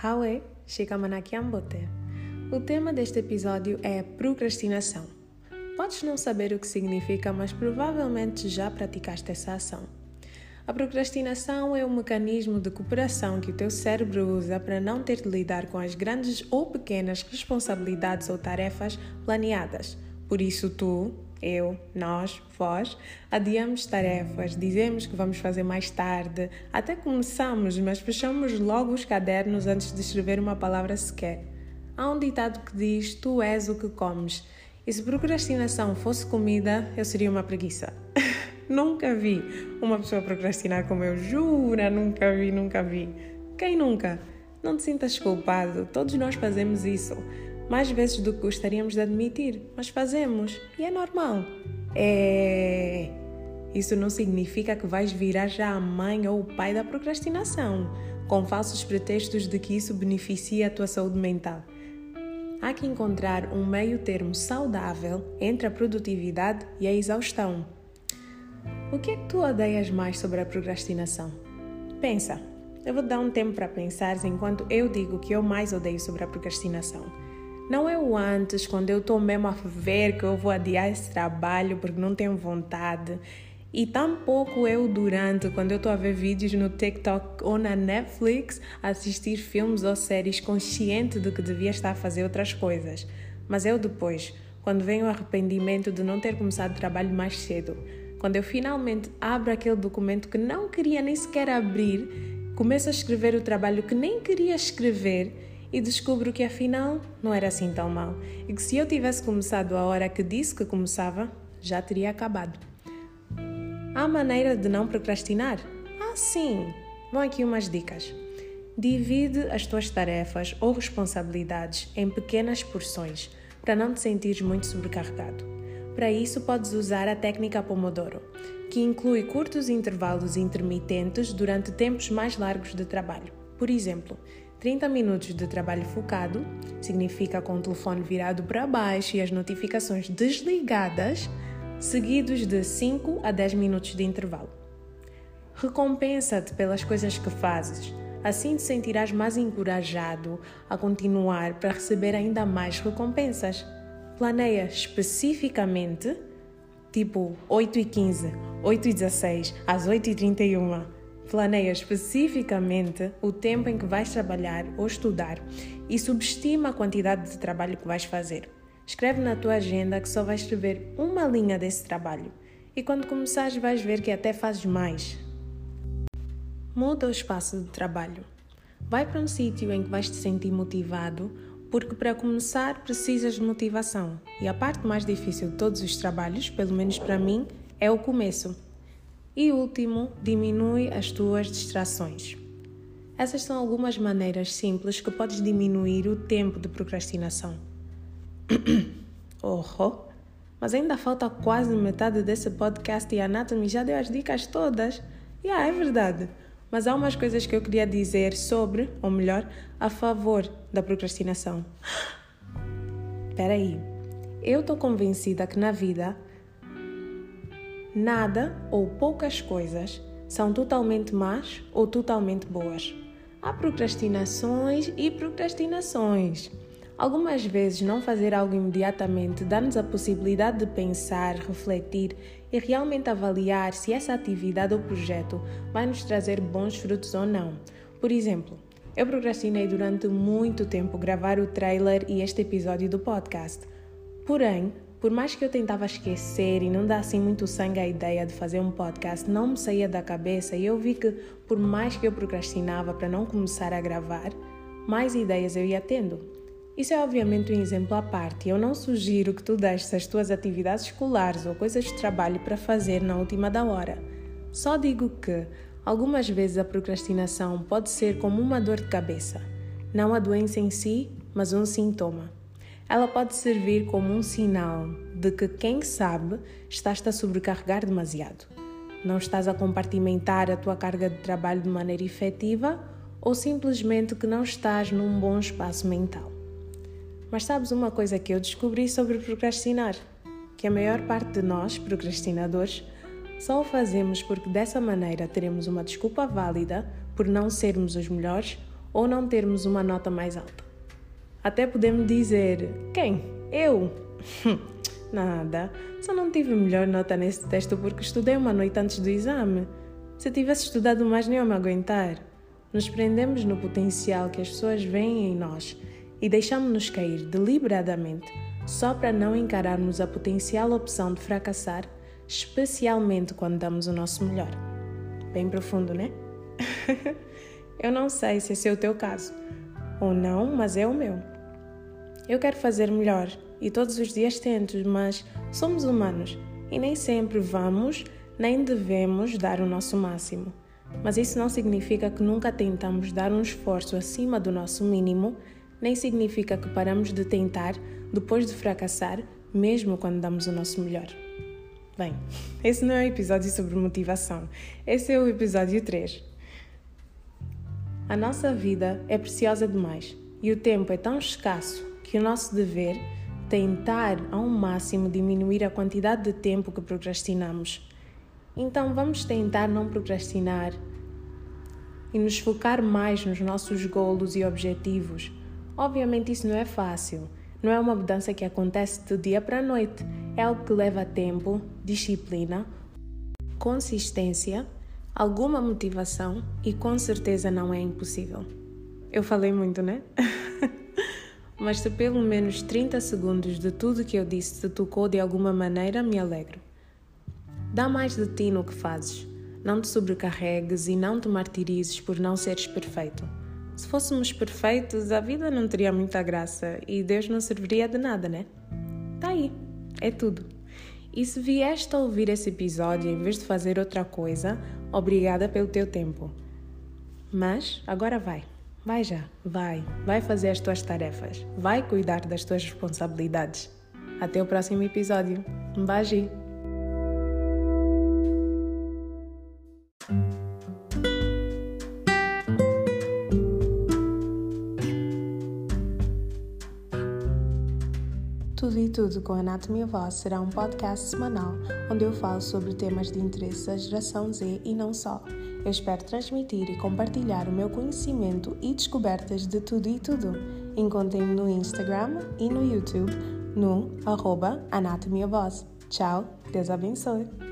Haue Shikamanakiambote. O tema deste episódio é procrastinação. Podes não saber o que significa, mas provavelmente já praticaste essa ação. A procrastinação é o mecanismo de cooperação que o teu cérebro usa para não ter de lidar com as grandes ou pequenas responsabilidades ou tarefas planeadas. Por isso, tu, eu, nós, vós, adiamos tarefas, dizemos que vamos fazer mais tarde, até começamos, mas fechamos logo os cadernos antes de escrever uma palavra sequer. Há um ditado que diz: Tu és o que comes. E se procrastinação fosse comida, eu seria uma preguiça. nunca vi uma pessoa procrastinar como eu, jura, nunca vi, nunca vi. Quem nunca? Não te sintas culpado, todos nós fazemos isso mais vezes do que gostaríamos de admitir, mas fazemos e é normal. É. Isso não significa que vais virar já a mãe ou o pai da procrastinação, com falsos pretextos de que isso beneficia a tua saúde mental. Há que encontrar um meio termo saudável entre a produtividade e a exaustão. O que é que tu odeias mais sobre a procrastinação? Pensa. Eu vou dar um tempo para pensar enquanto eu digo o que eu mais odeio sobre a procrastinação. Não é o antes, quando eu estou mesmo a ver que eu vou adiar esse trabalho porque não tenho vontade. E tampouco é o durante, quando eu estou a ver vídeos no TikTok ou na Netflix, assistir filmes ou séries consciente de que devia estar a fazer outras coisas. Mas é o depois, quando vem o arrependimento de não ter começado o trabalho mais cedo. Quando eu finalmente abro aquele documento que não queria nem sequer abrir, começo a escrever o trabalho que nem queria escrever e descubro que afinal não era assim tão mal e que se eu tivesse começado a hora que disse que começava, já teria acabado. Há maneira de não procrastinar? Ah, sim! Vão aqui umas dicas. Divide as tuas tarefas ou responsabilidades em pequenas porções para não te sentires muito sobrecarregado. Para isso, podes usar a técnica Pomodoro, que inclui curtos intervalos intermitentes durante tempos mais largos de trabalho. Por exemplo, 30 minutos de trabalho focado significa com o telefone virado para baixo e as notificações desligadas, seguidos de 5 a 10 minutos de intervalo. Recompensa-te pelas coisas que fazes, assim te sentirás mais encorajado a continuar para receber ainda mais recompensas. Planeia especificamente, tipo 8 e 15, 8 e 16, às 8 e 31 Planeia especificamente o tempo em que vais trabalhar ou estudar e subestima a quantidade de trabalho que vais fazer. Escreve na tua agenda que só vais escrever uma linha desse trabalho e quando começares vais ver que até fazes mais. Muda o espaço de trabalho. Vai para um sítio em que vais te sentir motivado, porque para começar precisas de motivação e a parte mais difícil de todos os trabalhos, pelo menos para mim, é o começo. E último, diminui as tuas distrações. Essas são algumas maneiras simples que podes diminuir o tempo de procrastinação. oh, mas ainda falta quase metade desse podcast e a Anatomy já deu as dicas todas. E yeah, é verdade. Mas há umas coisas que eu queria dizer sobre, ou melhor, a favor da procrastinação. Espera aí. Eu estou convencida que na vida nada ou poucas coisas são totalmente más ou totalmente boas. Há procrastinações e procrastinações. Algumas vezes, não fazer algo imediatamente dá-nos a possibilidade de pensar, refletir e realmente avaliar se essa atividade ou projeto vai nos trazer bons frutos ou não. Por exemplo, eu procrastinei durante muito tempo gravar o trailer e este episódio do podcast. Porém, por mais que eu tentava esquecer e não dar assim muito sangue à ideia de fazer um podcast, não me saía da cabeça e eu vi que, por mais que eu procrastinava para não começar a gravar, mais ideias eu ia tendo. Isso é obviamente um exemplo à parte. Eu não sugiro que tu deixes as tuas atividades escolares ou coisas de trabalho para fazer na última da hora. Só digo que, algumas vezes, a procrastinação pode ser como uma dor de cabeça. Não a doença em si, mas um sintoma. Ela pode servir como um sinal de que, quem sabe, estás a sobrecarregar demasiado. Não estás a compartimentar a tua carga de trabalho de maneira efetiva ou simplesmente que não estás num bom espaço mental. Mas sabes uma coisa que eu descobri sobre procrastinar? Que a maior parte de nós, procrastinadores, só o fazemos porque dessa maneira teremos uma desculpa válida por não sermos os melhores ou não termos uma nota mais alta. Até podemos dizer: quem? Eu? Nada, só não tive melhor nota nesse teste porque estudei uma noite antes do exame. Se tivesse estudado mais, nem eu me aguentar. Nos prendemos no potencial que as pessoas veem em nós e deixamos-nos cair deliberadamente só para não encararmos a potencial opção de fracassar, especialmente quando damos o nosso melhor. Bem profundo, né? eu não sei se esse é o teu caso ou não, mas é o meu. Eu quero fazer melhor e todos os dias tento, mas somos humanos e nem sempre vamos nem devemos dar o nosso máximo. Mas isso não significa que nunca tentamos dar um esforço acima do nosso mínimo, nem significa que paramos de tentar depois de fracassar, mesmo quando damos o nosso melhor. Bem, esse não é um episódio sobre motivação, esse é o episódio 3. A nossa vida é preciosa demais e o tempo é tão escasso que o nosso dever é tentar ao máximo diminuir a quantidade de tempo que procrastinamos. Então vamos tentar não procrastinar e nos focar mais nos nossos golos e objetivos. Obviamente isso não é fácil. Não é uma mudança que acontece do dia para a noite. É algo que leva tempo, disciplina, consistência, alguma motivação e com certeza não é impossível. Eu falei muito, né? Mas se pelo menos 30 segundos de tudo que eu disse te tocou de alguma maneira, me alegro. Dá mais de ti no que fazes. Não te sobrecarregues e não te martirizes por não seres perfeito. Se fôssemos perfeitos, a vida não teria muita graça e Deus não serviria de nada, né? Tá aí, é tudo. E se vieste a ouvir esse episódio em vez de fazer outra coisa, obrigada pelo teu tempo. Mas agora vai. Vai já, vai, vai fazer as tuas tarefas, vai cuidar das tuas responsabilidades. Até o próximo episódio. Um Tudo e Tudo com Anatomia Voz será um podcast semanal onde eu falo sobre temas de interesse da geração Z e não só. Eu espero transmitir e compartilhar o meu conhecimento e descobertas de tudo e tudo. Encontrem-me no Instagram e no YouTube no arroba Anatomia Voz. Tchau, Deus abençoe!